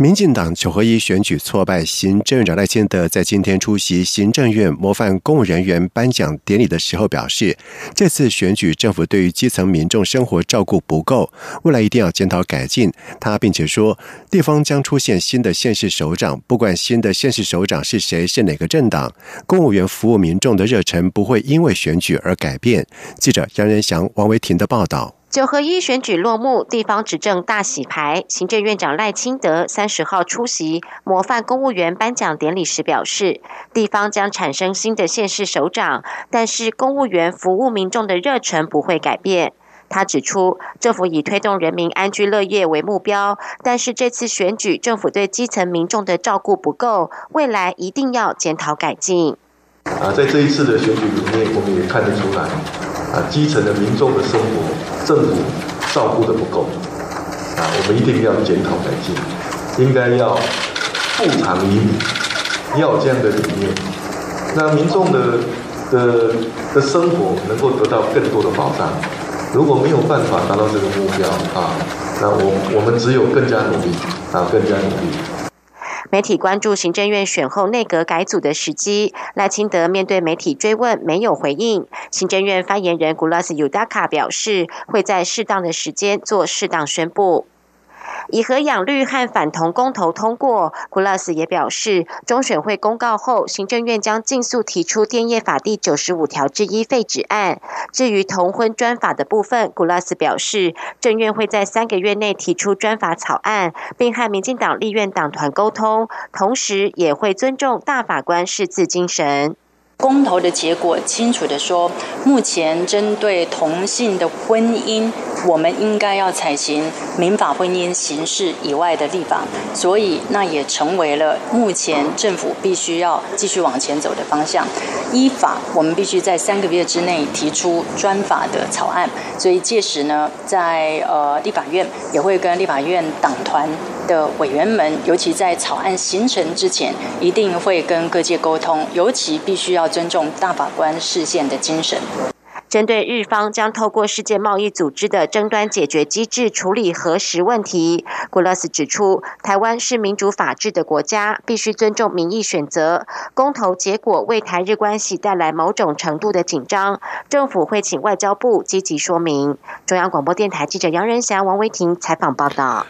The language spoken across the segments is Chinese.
民进党九合一选举挫败，行政院长赖清德在今天出席行政院模范公务人员颁奖典礼的时候表示，这次选举政府对于基层民众生活照顾不够，未来一定要检讨改进。他并且说，地方将出现新的县市首长，不管新的县市首长是谁，是哪个政党，公务员服务民众的热忱不会因为选举而改变。记者杨仁祥、王维婷的报道。九合一选举落幕，地方执政大洗牌。行政院长赖清德三十号出席模范公务员颁奖典礼时表示，地方将产生新的县市首长，但是公务员服务民众的热忱不会改变。他指出，政府以推动人民安居乐业为目标，但是这次选举政府对基层民众的照顾不够，未来一定要检讨改进。啊，在这一次的选举里面，我们也看得出来，啊，基层的民众的生活，政府照顾的不够，啊，我们一定要检讨改进，应该要富长以米，要这样的理念，那民众的的的生活能够得到更多的保障。如果没有办法达到这个目标，啊，那我我们只有更加努力，啊，更加努力。媒体关注行政院选后内阁改组的时机，赖清德面对媒体追问没有回应。行政院发言人古拉斯尤达卡表示，会在适当的时间做适当宣布。以和养绿和反同公投通过，古拉斯也表示，中选会公告后，行政院将尽速提出电业法第九十五条之一废止案。至于同婚专法的部分，古拉斯表示，政院会在三个月内提出专法草案，并和民进党立院党团沟通，同时也会尊重大法官释字精神。公投的结果清楚的说，目前针对同性的婚姻，我们应该要采行民法婚姻形式以外的立法，所以那也成为了目前政府必须要继续往前走的方向。依法，我们必须在三个月之内提出专法的草案，所以届时呢，在呃立法院也会跟立法院党团的委员们，尤其在草案形成之前，一定会跟各界沟通，尤其必须要。尊重大法官视线的精神。针对日方将透过世界贸易组织的争端解决机制处理核实问题，古勒斯指出，台湾是民主法治的国家，必须尊重民意选择。公投结果为台日关系带来某种程度的紧张，政府会请外交部积极说明。中央广播电台记者杨仁祥、王维婷采访报道。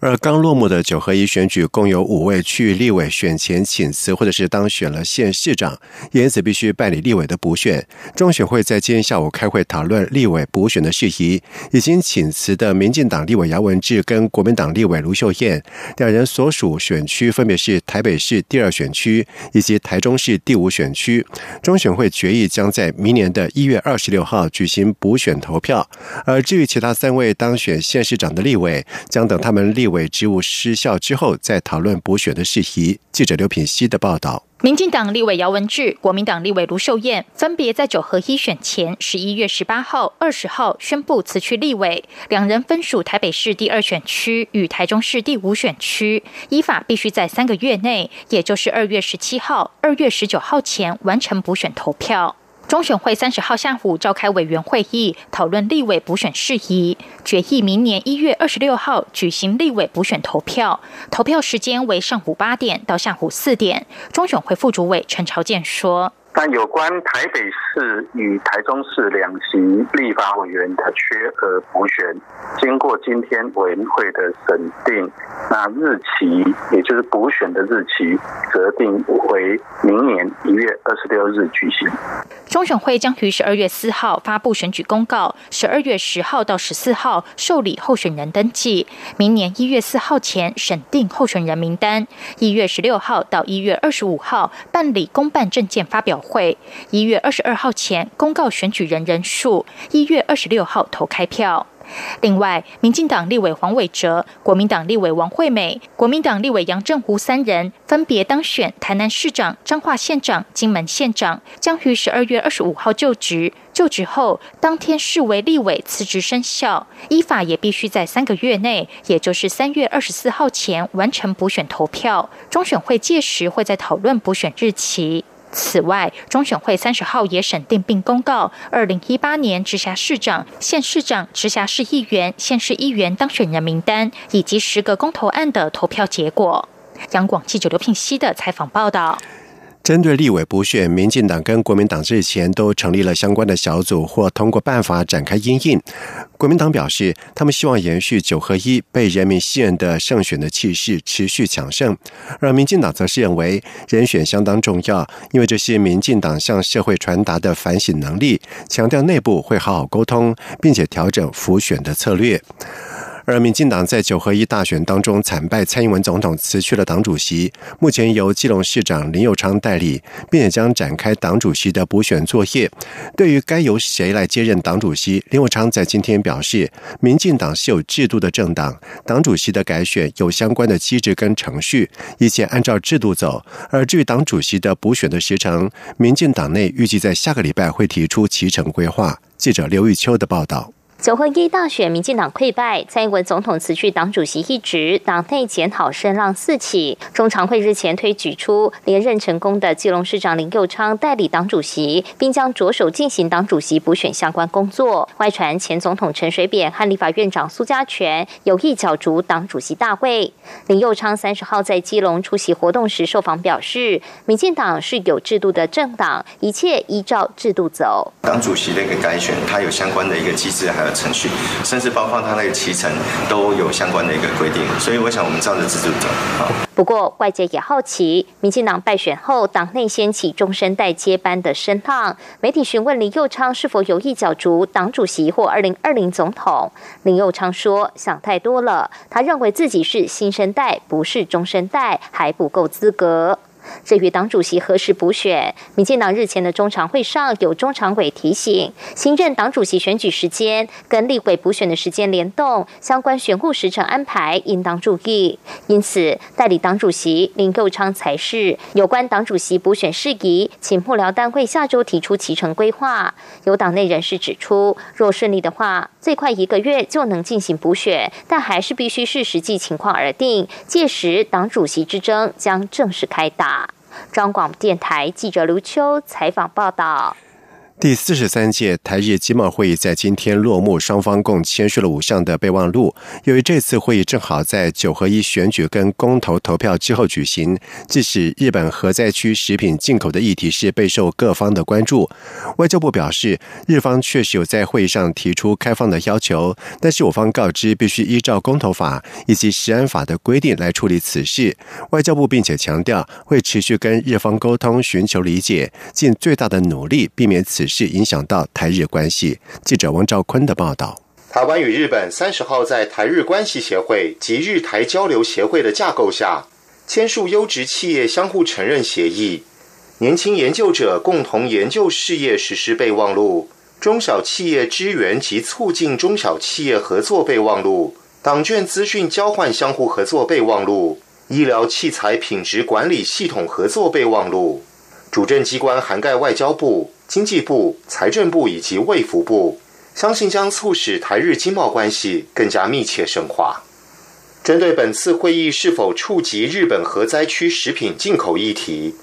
而刚落幕的九合一选举，共有五位区域立委选前请辞，或者是当选了县市长，因此必须办理立委的补选。中选会在今天下午开会讨论立委补选的事宜。已经请辞的民进党立委姚文智跟国民党立委卢秀燕两人所属选区分别是台北市第二选区以及台中市第五选区。中选会决议将在明年的一月二十六号举行补选投票。而至于其他三位当选县市长的立委，将等他们立。委职务失效之后，再讨论补选的事宜。记者刘品希的报道：民进党立委姚文智、国民党立委卢秀燕分别在九合一选前十一月十八号、二十号宣布辞去立委，两人分属台北市第二选区与台中市第五选区，依法必须在三个月内，也就是二月十七号、二月十九号前完成补选投票。中选会三十号下午召开委员会议，讨论立委补选事宜，决议明年一月二十六号举行立委补选投票，投票时间为上午八点到下午四点。中选会副主委陈朝健说。但有关台北市与台中市两席立法委员的缺额补选，经过今天委员会的审定，那日期也就是补选的日期，择定为明年一月二十六日举行。中选会将于十二月四号发布选举公告，十二月十号到十四号受理候选人登记，明年一月四号前审定候选人名单，一月十六号到一月二十五号办理公办证件发表。会一月二十二号前公告选举人人数，一月二十六号投开票。另外，民进党立委黄伟哲、国民党立委王惠美、国民党立委杨正湖三人分别当选台南市长、彰化县长、金门县长，将于十二月二十五号就职。就职后当天视为立委辞职生效，依法也必须在三个月内，也就是三月二十四号前完成补选投票。中选会届时会再讨论补选日期。此外，中选会三十号也审定并公告二零一八年直辖市长、县市长、直辖市议员、县市议员当选人名单以及十个公投案的投票结果。央广记者刘聘熙的采访报道。针对立委补选，民进党跟国民党日前都成立了相关的小组，或通过办法展开应应。国民党表示，他们希望延续九合一被人民信任的胜选的气势，持续强盛；而民进党则是认为人选相当重要，因为这是民进党向社会传达的反省能力，强调内部会好好沟通，并且调整浮选的策略。而民进党在九合一大选当中惨败，蔡英文总统辞去了党主席，目前由基隆市长林佑昌代理，并且将展开党主席的补选作业。对于该由谁来接任党主席，林佑昌在今天表示，民进党是有制度的政党，党主席的改选有相关的机制跟程序，一切按照制度走。而至于党主席的补选的时程，民进党内预计在下个礼拜会提出其程规划。记者刘玉秋的报道。九合一大选，民进党溃败，蔡英文总统辞去党主席一职，党内检讨声浪四起。中常会日前推举出连任成功的基隆市长林佑昌代理党主席，并将着手进行党主席补选相关工作。外传前总统陈水扁和立法院长苏家全有意角逐党主席大位。林佑昌三十号在基隆出席活动时受访表示，民进党是有制度的政党，一切依照制度走。党主席的一个改选，它有相关的一个机制，还程序，甚至包括他那个脐橙都有相关的一个规定，所以我想我们照着制度走。不过外界也好奇，民进党败选后，党内掀起中生代接班的声浪。媒体询问林佑昌是否有意角逐党主席或二零二零总统，林佑昌说想太多了，他认为自己是新生代，不是中生代，还不够资格。至于党主席何时补选，民进党日前的中常会上有中常委提醒，新任党主席选举时间跟立委补选的时间联动，相关选务时程安排应当注意。因此，代理党主席林佑昌才是有关党主席补选事宜，请幕僚单位下周提出其程规划。有党内人士指出，若顺利的话，最快一个月就能进行补选，但还是必须视实际情况而定。届时，党主席之争将正式开打。张广电台记者卢秋采访报道。第四十三届台日经贸会议在今天落幕，双方共签署了五项的备忘录。由于这次会议正好在九合一选举跟公投投票之后举行，致使日本核灾区食品进口的议题是备受各方的关注。外交部表示，日方确实有在会议上提出开放的要求，但是我方告知必须依照公投法以及食安法的规定来处理此事。外交部并且强调，会持续跟日方沟通，寻求理解，尽最大的努力避免此。是影响到台日关系。记者王兆坤的报道：台湾与日本三十号在台日关系协会及日台交流协会的架构下，签署优质企业相互承认协议、年轻研究者共同研究事业实施备忘录、中小企业支援及促进中小企业合作备忘录、党卷资讯交换相互合作备忘录、医疗器材品质管理系统合作备忘录。主政机关涵盖外交部。经济部、财政部以及卫福部，相信将促使台日经贸关系更加密切深化。针对本次会议是否触及日本核灾区食品进口议题，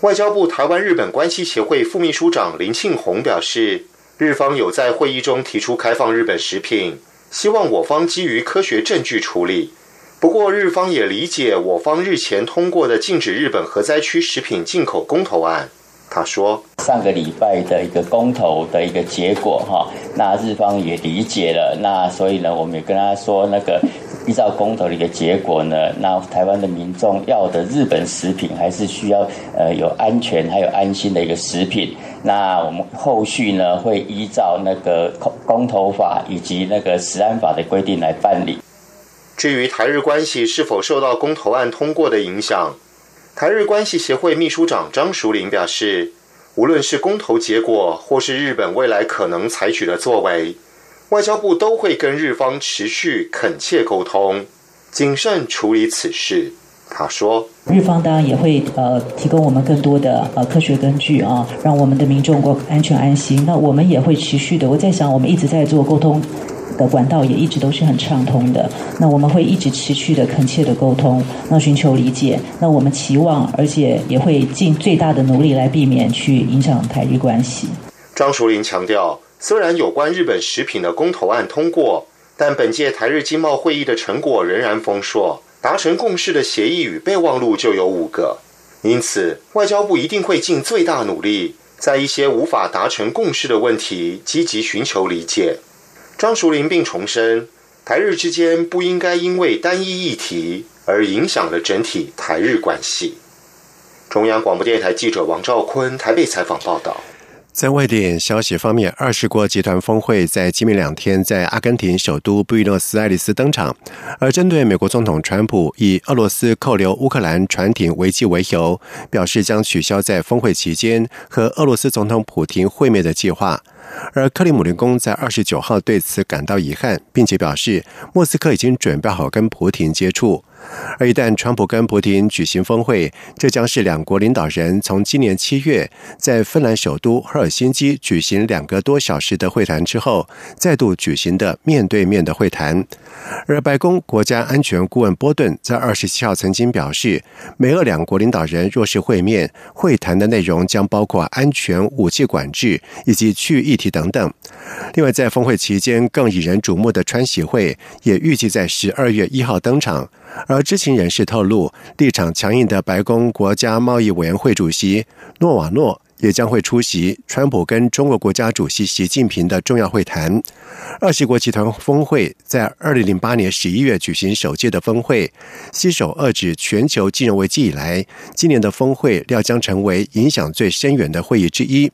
外交部台湾日本关系协会副秘书长林庆宏表示，日方有在会议中提出开放日本食品，希望我方基于科学证据处理。不过，日方也理解我方日前通过的禁止日本核灾区食品进口公投案。他说：“上个礼拜的一个公投的一个结果，哈，那日方也理解了，那所以呢，我们也跟他说，那个依照公投的一个结果呢，那台湾的民众要的日本食品还是需要呃有安全还有安心的一个食品。那我们后续呢会依照那个公公投法以及那个食安法的规定来办理。至于台日关系是否受到公投案通过的影响？”台日关系协会秘书长张淑玲表示，无论是公投结果，或是日本未来可能采取的作为，外交部都会跟日方持续恳切沟通，谨慎处理此事。他说：“日方当然也会呃提供我们更多的呃科学根据啊，让我们的民众过安全安心。那我们也会持续的，我在想，我们一直在做沟通的管道也一直都是很畅通的。那我们会一直持续的恳切的沟通，那寻求理解。那我们期望，而且也会尽最大的努力来避免去影响台日关系。”张淑玲强调，虽然有关日本食品的公投案通过，但本届台日经贸会议的成果仍然丰硕。达成共识的协议与备忘录就有五个，因此外交部一定会尽最大努力，在一些无法达成共识的问题积极寻求理解。张淑玲并重申，台日之间不应该因为单一议题而影响了整体台日关系。中央广播电台记者王兆坤台北采访报道。在外电消息方面，二十国集团峰会在今明两天在阿根廷首都布宜诺斯艾利斯登场。而针对美国总统川普以俄罗斯扣留乌克兰船艇危机为由，表示将取消在峰会期间和俄罗斯总统普京会面的计划。而克里姆林宫在二十九号对此感到遗憾，并且表示莫斯科已经准备好跟普京接触。而一旦川普跟普京举行峰会，这将是两国领导人从今年七月在芬兰首都赫尔辛基举行两个多小时的会谈之后，再度举行的面对面的会谈。而白宫国家安全顾问波顿在二十七号曾经表示，美俄两国领导人若是会面，会谈的内容将包括安全、武器管制以及区域议题等等。另外，在峰会期间更引人瞩目的川协会也预计在十二月一号登场。而知情人士透露，立场强硬的白宫国家贸易委员会主席诺瓦诺。也将会出席川普跟中国国家主席习近平的重要会谈。二十国集团峰会在二零零八年十一月举行首届的峰会，携手遏制全球金融危机以来，今年的峰会料将成为影响最深远的会议之一。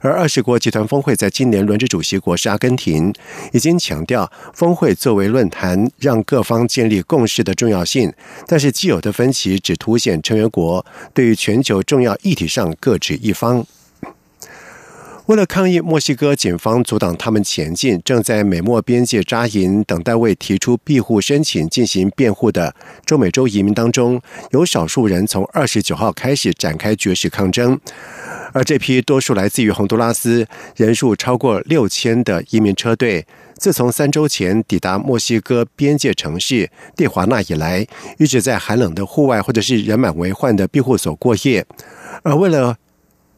而二十国集团峰会在今年轮值主席国是阿根廷，已经强调峰会作为论坛，让各方建立共识的重要性。但是既有的分歧只凸显成员国对于全球重要议题上各执一方。为了抗议墨西哥警方阻挡他们前进，正在美墨边界扎营等待为提出庇护申请进行辩护的中美洲移民当中，有少数人从二十九号开始展开绝食抗争。而这批多数来自于洪都拉斯、人数超过六千的移民车队，自从三周前抵达墨西哥边界城市蒂华纳以来，一直在寒冷的户外或者是人满为患的庇护所过夜。而为了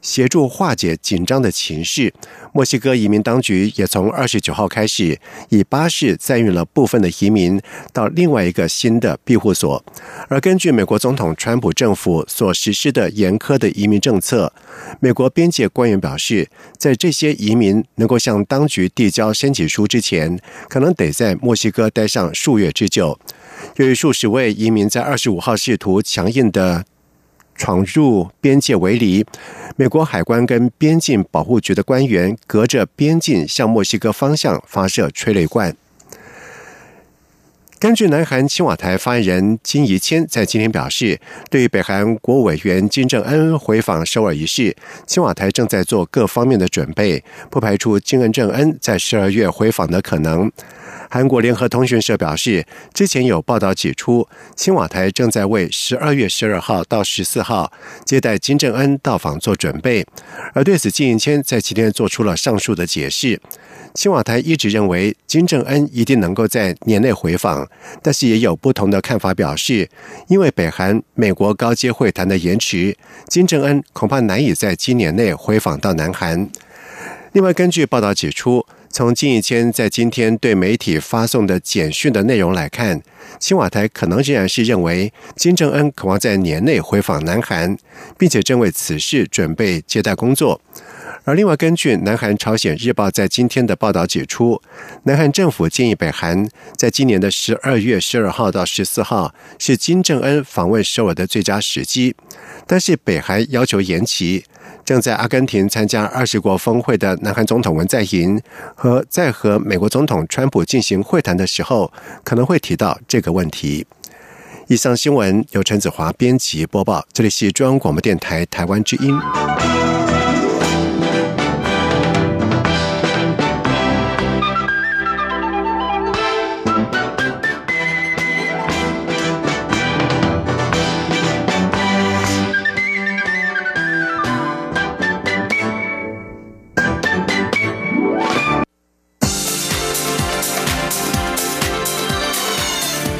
协助化解紧张的情势，墨西哥移民当局也从二十九号开始，以巴士载运了部分的移民到另外一个新的庇护所。而根据美国总统川普政府所实施的严苛的移民政策，美国边界官员表示，在这些移民能够向当局递交申请书之前，可能得在墨西哥待上数月之久。由于数十位移民在二十五号试图强硬的。闯入边界围篱，美国海关跟边境保护局的官员隔着边境向墨西哥方向发射催泪弹。根据南韩青瓦台发言人金怡谦在今天表示，对于北韩国务委员金正恩回访首尔一事，青瓦台正在做各方面的准备，不排除金正恩在十二月回访的可能。韩国联合通讯社表示，之前有报道指出，青瓦台正在为十二月十二号到十四号接待金正恩到访做准备。而对此，金英谦在今天做出了上述的解释。青瓦台一直认为金正恩一定能够在年内回访，但是也有不同的看法，表示因为北韩美国高阶会谈的延迟，金正恩恐怕难以在今年内回访到南韩。另外，根据报道指出。从金义谦在今天对媒体发送的简讯的内容来看，青瓦台可能仍然是认为金正恩渴望在年内回访南韩，并且正为此事准备接待工作。而另外，根据南韩朝鲜日报在今天的报道指出，南韩政府建议北韩在今年的十二月十二号到十四号是金正恩访问首尔的最佳时机，但是北韩要求延期。正在阿根廷参加二十国峰会的南韩总统文在寅和在和美国总统川普进行会谈的时候，可能会提到这个问题。以上新闻由陈子华编辑播报，这里是中央广播电台台湾之音。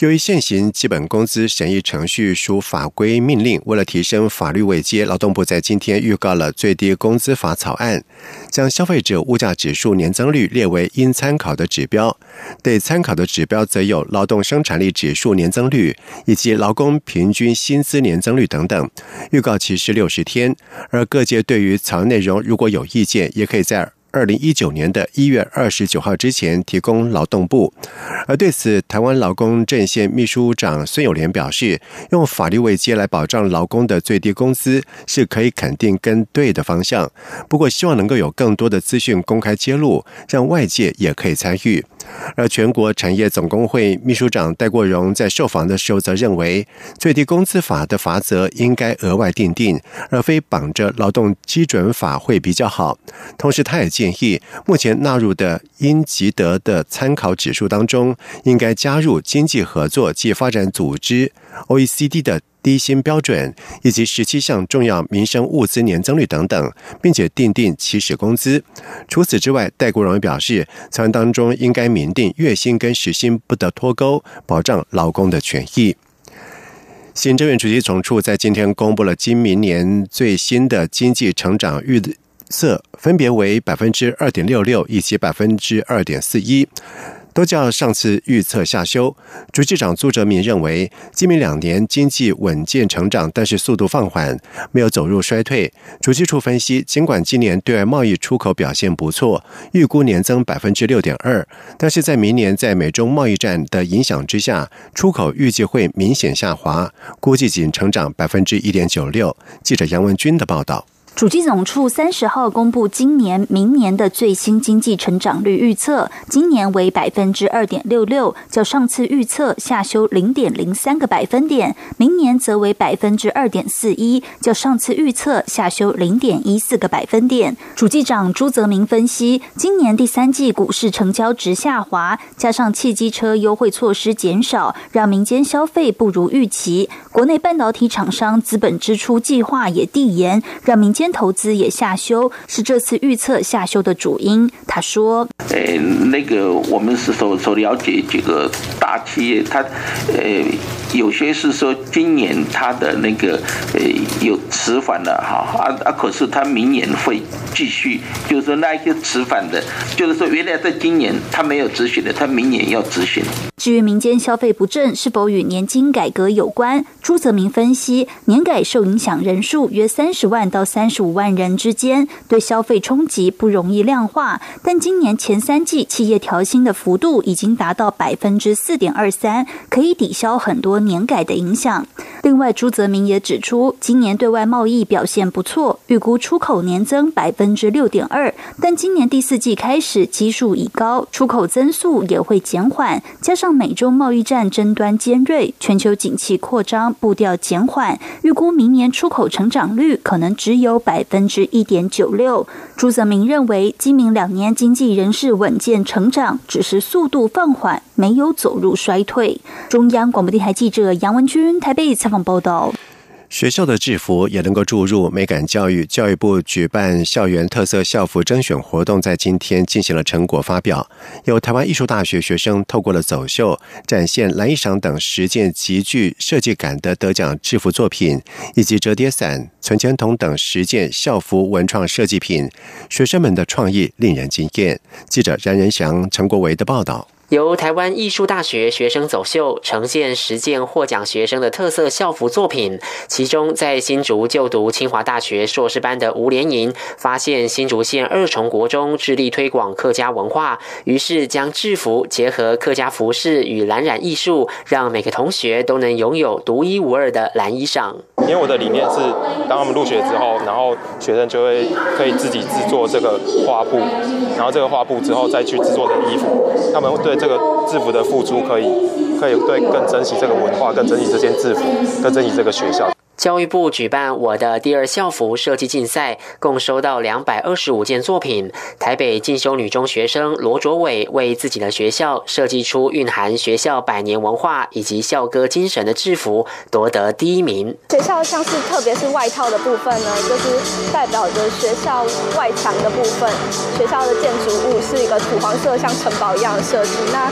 由于现行基本工资审议程序属法规命令，为了提升法律位阶，劳动部在今天预告了最低工资法草案，将消费者物价指数年增率列为应参考的指标。得参考的指标则有劳动生产力指数年增率以及劳工平均薪资年增率等等。预告期是六十天，而各界对于草案内容如果有意见，也可以在。二零一九年的一月二十九号之前提供劳动部，而对此，台湾劳工阵线秘书长孙友莲表示，用法律位阶来保障劳工的最低工资是可以肯定跟对的方向，不过希望能够有更多的资讯公开揭露，让外界也可以参与。而全国产业总工会秘书长戴国荣在受访的时候则认为，最低工资法的法则应该额外定定，而非绑着劳动基准法会比较好。同时，他也建议，目前纳入的应吉德的参考指数当中，应该加入经济合作及发展组织 （OECD） 的。低薪标准以及十七项重要民生物资年增率等等，并且定定起始工资。除此之外，戴国荣表示，草案当中应该明定月薪跟时薪不得脱钩，保障劳工的权益。行政院主席总处在今天公布了今明年最新的经济成长预测，分别为百分之二点六六以及百分之二点四一。都较上次预测下修。主机长朱哲明认为，今明两年经济稳健成长，但是速度放缓，没有走入衰退。主机处分析，尽管今年对外贸易出口表现不错，预估年增百分之六点二，但是在明年在美中贸易战的影响之下，出口预计会明显下滑，估计仅成长百分之一点九六。记者杨文军的报道。主机总处三十号公布今年、明年的最新经济成长率预测，今年为百分之二点六六，较上次预测下修零点零三个百分点；明年则为百分之二点四一，较上次预测下修零点一四个百分点。主机长朱泽明分析，今年第三季股市成交值下滑，加上汽机车优惠措施减少，让民间消费不如预期；国内半导体厂商资本支出计划也递延，让民间。投资也下修，是这次预测下修的主因。他说：“呃，那个我们是所所了解几个大企业，它呃有些是说今年它的那个呃有迟缓了哈啊啊，可是它明年会继续，就是说那一些迟缓的，就是说原来在今年它没有执行的，它明年要执行。”至于民间消费不振是否与年金改革有关，朱泽明分析，年改受影响人数约三十万到三十十五万人之间，对消费冲击不容易量化。但今年前三季企业调薪的幅度已经达到百分之四点二三，可以抵消很多年改的影响。另外，朱泽明也指出，今年对外贸易表现不错，预估出口年增百分之六点二，但今年第四季开始基数已高，出口增速也会减缓，加上。美中贸易战争端尖锐，全球景气扩张步调减缓，预估明年出口成长率可能只有百分之一点九六。朱泽明认为，今明两年经济仍是稳健成长，只是速度放缓，没有走入衰退。中央广播电台记者杨文君台北采访报道。学校的制服也能够注入美感教育。教育部举办校园特色校服甄选活动，在今天进行了成果发表。有台湾艺术大学学生透过了走秀，展现蓝衣裳等十件极具设计感的得奖制服作品，以及折叠伞、存钱筒等十件校服文创设计品。学生们的创意令人惊艳。记者冉仁祥、陈国维的报道。由台湾艺术大学学生走秀，呈现十件获奖学生的特色校服作品。其中，在新竹就读清华大学硕士班的吴连莹，发现新竹县二重国中致力推广客家文化，于是将制服结合客家服饰与蓝染艺术，让每个同学都能拥有独一无二的蓝衣裳。因为我的理念是，当他们入学之后，然后学生就会可以自己制作这个花布，然后这个花布之后再去制作的衣服，他们会对。这个制服的付出可以，可以对更珍惜这个文化，更珍惜这件制服，更珍惜这个学校。教育部举办我的第二校服设计竞赛，共收到两百二十五件作品。台北进修女中学生罗卓伟为自己的学校设计出蕴含学校百年文化以及校歌精神的制服，夺得第一名。学校像是特别是外套的部分呢，就是代表着学校外墙的部分。学校的建筑物是一个土黄色，像城堡一样的设计。那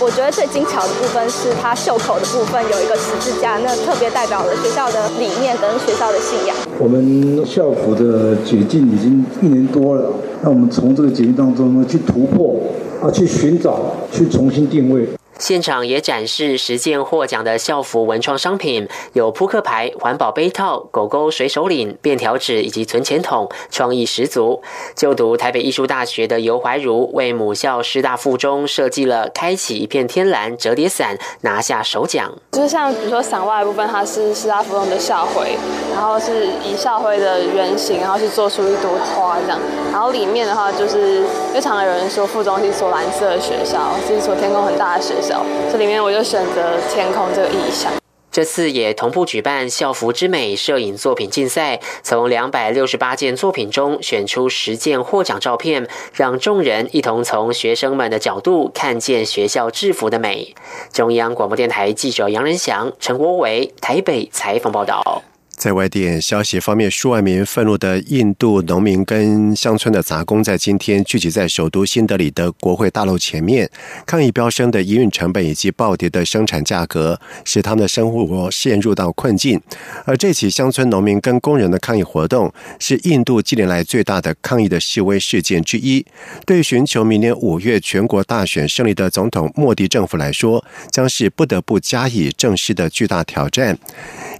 我觉得最精巧的部分是它袖口的部分有一个十字架，那特别代表了学校的。理念跟学校的信仰。我们校服的解禁已经一年多了，那我们从这个解禁当中呢，去突破啊，去寻找，去重新定位。现场也展示十件获奖的校服文创商品，有扑克牌、环保杯套、狗狗水手领、便条纸以及存钱筒，创意十足。就读台北艺术大学的尤怀如为母校师大附中设计了“开启一片天蓝”折叠伞，拿下首奖。就是像比如说伞外部分，它是师大附中的校徽，然后是以校徽的原型，然后去做出一朵花这样。然后里面的话，就是非常有人说附中是一所蓝色的学校，是一所天空很大的学校。这里面我就选择天空这个意象。这次也同步举办校服之美摄影作品竞赛，从两百六十八件作品中选出十件获奖照片，让众人一同从学生们的角度看见学校制服的美。中央广播电台记者杨仁祥、陈国伟台北采访报道。在外电消息方面，数万名愤怒的印度农民跟乡村的杂工在今天聚集在首都新德里的国会大楼前面，抗议飙升的营运成本以及暴跌的生产价格，使他们的生活陷入到困境。而这起乡村农民跟工人的抗议活动，是印度近年来最大的抗议的示威事件之一。对寻求明年五月全国大选胜利的总统莫迪政府来说，将是不得不加以正视的巨大挑战。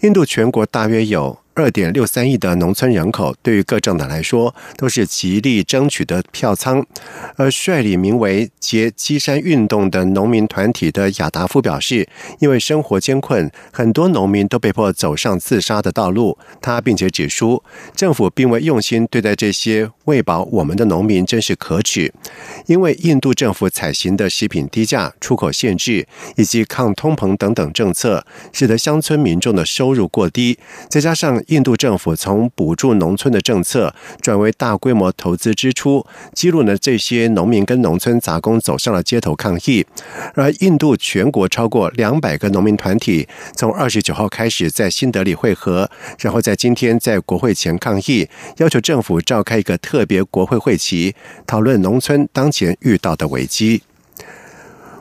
印度全国大约有。二点六三亿的农村人口，对于各政党来说都是极力争取的票仓。而率领名为“结基山运动”的农民团体的亚达夫表示，因为生活艰困，很多农民都被迫走上自杀的道路。他并且指出，政府并未用心对待这些喂饱我们的农民，真是可耻。因为印度政府采行的食品低价、出口限制以及抗通膨等等政策，使得乡村民众的收入过低，再加上。印度政府从补助农村的政策转为大规模投资支出，激怒了这些农民跟农村杂工走上了街头抗议。而印度全国超过两百个农民团体从二十九号开始在新德里会合，然后在今天在国会前抗议，要求政府召开一个特别国会会期，讨论农村当前遇到的危机。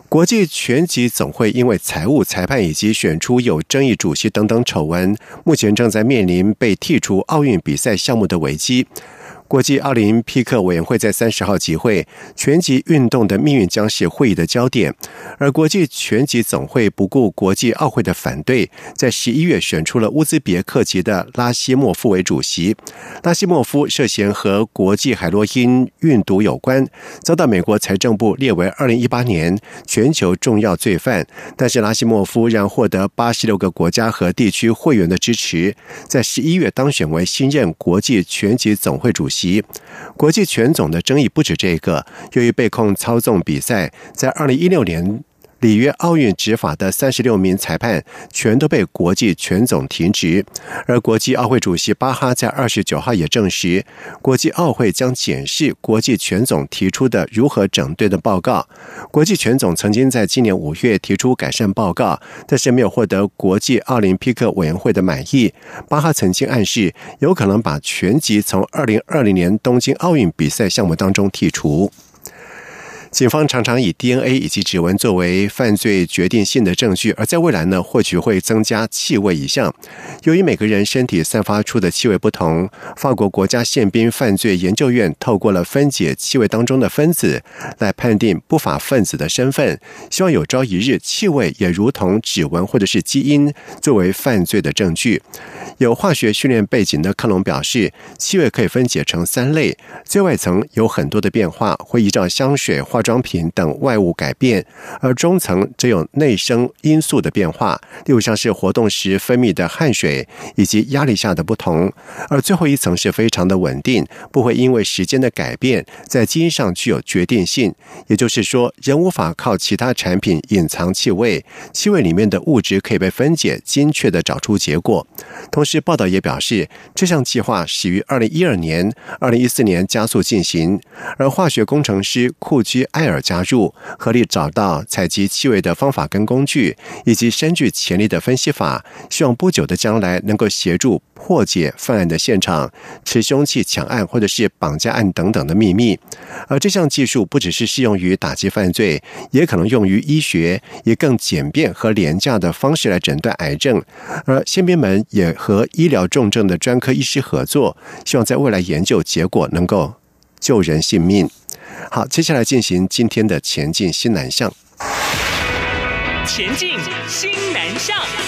国际拳击总会因为财务、裁判以及选出有争议主席等等丑闻，目前正在面临被剔除奥运比赛项目的危机。国际奥林匹克委员会在三十号集会，拳击运动的命运将是会议的焦点。而国际拳击总会不顾国际奥会的反对，在十一月选出了乌兹别克籍的拉希莫夫为主席。拉希莫夫涉嫌和国际海洛因运毒有关，遭到美国财政部列为二零一八年全球重要罪犯。但是拉希莫夫仍获得八十六个国家和地区会员的支持，在十一月当选为新任国际拳击总会主席。及国际拳总的争议不止这个，由于被控操纵比赛，在二零一六年。里约奥运执法的三十六名裁判全都被国际拳总停职，而国际奥会主席巴哈在二十九号也证实，国际奥会将检视国际拳总提出的如何整顿的报告。国际拳总曾经在今年五月提出改善报告，但是没有获得国际奥林匹克委员会的满意。巴哈曾经暗示，有可能把拳击从二零二零年东京奥运比赛项目当中剔除。警方常常以 DNA 以及指纹作为犯罪决定性的证据，而在未来呢，或许会增加气味一项。由于每个人身体散发出的气味不同，法国国家宪兵犯罪研究院透过了分解气味当中的分子来判定不法分子的身份，希望有朝一日气味也如同指纹或者是基因作为犯罪的证据。有化学训练背景的克隆表示，气味可以分解成三类，最外层有很多的变化，会依照香水化。化妆品等外物改变，而中层则有内生因素的变化，例如像是活动时分泌的汗水以及压力下的不同。而最后一层是非常的稳定，不会因为时间的改变在基因上具有决定性。也就是说，人无法靠其他产品隐藏气味，气味里面的物质可以被分解，精确的找出结果。同时，报道也表示，这项计划始于二零一二年，二零一四年加速进行。而化学工程师库居艾尔加入，合力找到采集气味的方法跟工具，以及深具潜力的分析法，希望不久的将来能够协助破解犯案的现场、持凶器抢案或者是绑架案等等的秘密。而这项技术不只是适用于打击犯罪，也可能用于医学，以更简便和廉价的方式来诊断癌症。而宪兵们也和医疗重症的专科医师合作，希望在未来研究结果能够。救人性命。好，接下来进行今天的前进新南向。前进新南向。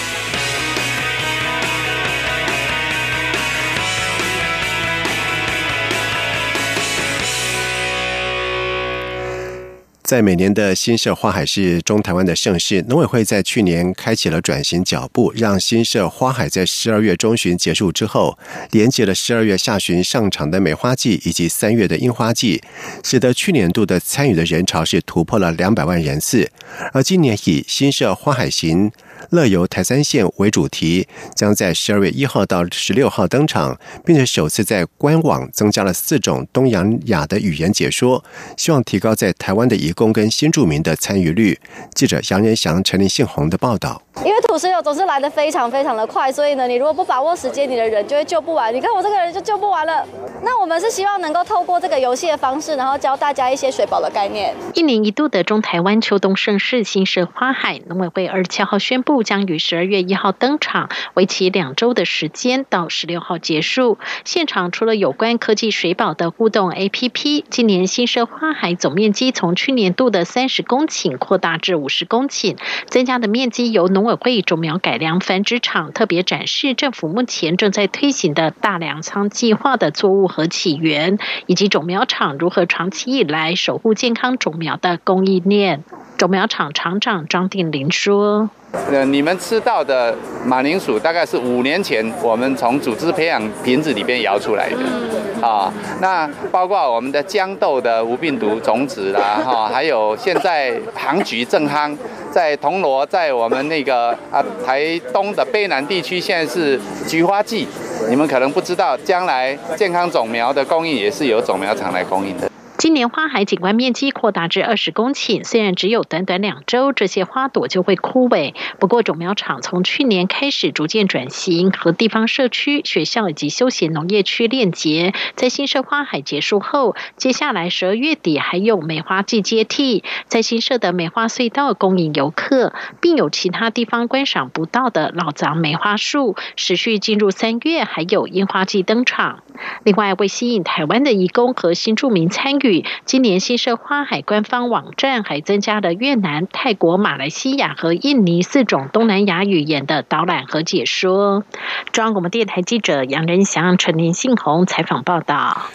在每年的新社花海是中台湾的盛事，农委会在去年开启了转型脚步，让新社花海在十二月中旬结束之后，连接了十二月下旬上场的美花季以及三月的樱花季，使得去年度的参与的人潮是突破了两百万人次，而今年以新社花海行。乐游台三线为主题，将在十二月一号到十六号登场，并且首次在官网增加了四种东洋雅的语言解说，希望提高在台湾的移工跟新住民的参与率。记者杨仁祥、陈林信宏的报道。因为土石流总是来的非常非常的快，所以呢，你如果不把握时间，你的人就会救不完。你看我这个人就救不完了。那我们是希望能够透过这个游戏的方式，然后教大家一些水保的概念。一年一度的中台湾秋冬盛事新社花海，农委会二十七号宣布将于十二月一号登场，为期两周的时间到十六号结束。现场除了有关科技水保的互动 APP，今年新设花海总面积从去年度的三十公顷扩大至五十公顷，增加的面积由农委会种苗改良繁殖场特别展示政府目前正在推行的大粮仓计划的作物和起源，以及种苗厂如何长期以来守护健康种苗的供应链。种苗厂厂长张定林说。呃，你们吃到的马铃薯大概是五年前我们从组织培养瓶子里边摇出来的，啊，那包括我们的豇豆的无病毒种子啦，哈，还有现在杭菊正夯，在铜锣，在我们那个啊台东的卑南地区，现在是菊花季，你们可能不知道，将来健康种苗的供应也是由种苗厂来供应的。今年花海景观面积扩大至二十公顷，虽然只有短短两周，这些花朵就会枯萎。不过种苗厂从去年开始逐渐转型，和地方社区、学校以及休闲农业区链接。在新社花海结束后，接下来十二月底还有梅花季接替，在新社的梅花隧道供应游客，并有其他地方观赏不到的老藏梅花树。持续进入三月，还有樱花季登场。另外，为吸引台湾的义工和新住民参与。今年新设花海官方网站还增加了越南、泰国、马来西亚和印尼四种东南亚语言的导览和解说。中央广播电台记者杨仁祥、陈林信宏采访报道。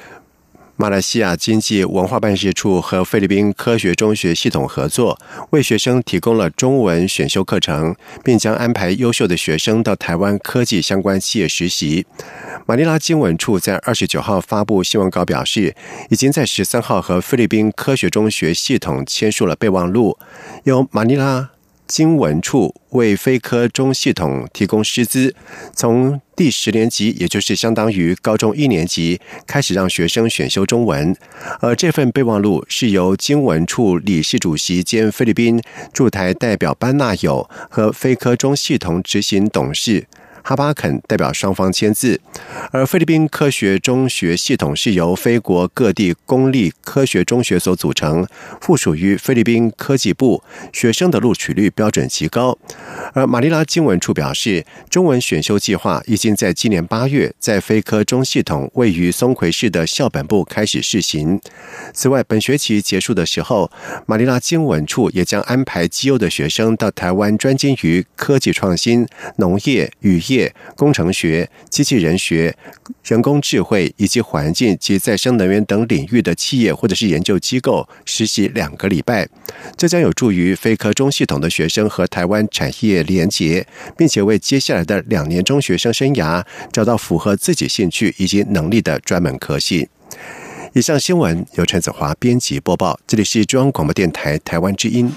马来西亚经济文化办事处和菲律宾科学中学系统合作，为学生提供了中文选修课程，并将安排优秀的学生到台湾科技相关企业实习。马尼拉经文处在二十九号发布新闻稿表示，已经在十三号和菲律宾科学中学系统签署了备忘录，由马尼拉。经文处为非科中系统提供师资，从第十年级，也就是相当于高中一年级开始，让学生选修中文。而这份备忘录是由经文处理事主席兼菲律宾驻台代表班纳友和非科中系统执行董事。哈巴肯代表双方签字，而菲律宾科学中学系统是由非国各地公立科学中学所组成，附属于菲律宾科技部，学生的录取率标准极高。而马尼拉经文处表示，中文选修计划已经在今年八月在非科中系统位于松葵市的校本部开始试行。此外，本学期结束的时候，马尼拉经文处也将安排基优的学生到台湾专精于科技创新、农业、渔业。业、工程学、机器人学、人工智慧以及环境及再生能源等领域的企业或者是研究机构实习两个礼拜。这将有助于非科中系统的学生和台湾产业连结，并且为接下来的两年中学生生涯找到符合自己兴趣以及能力的专门科系。以上新闻由陈子华编辑播报，这里是中央广播电台台湾之音。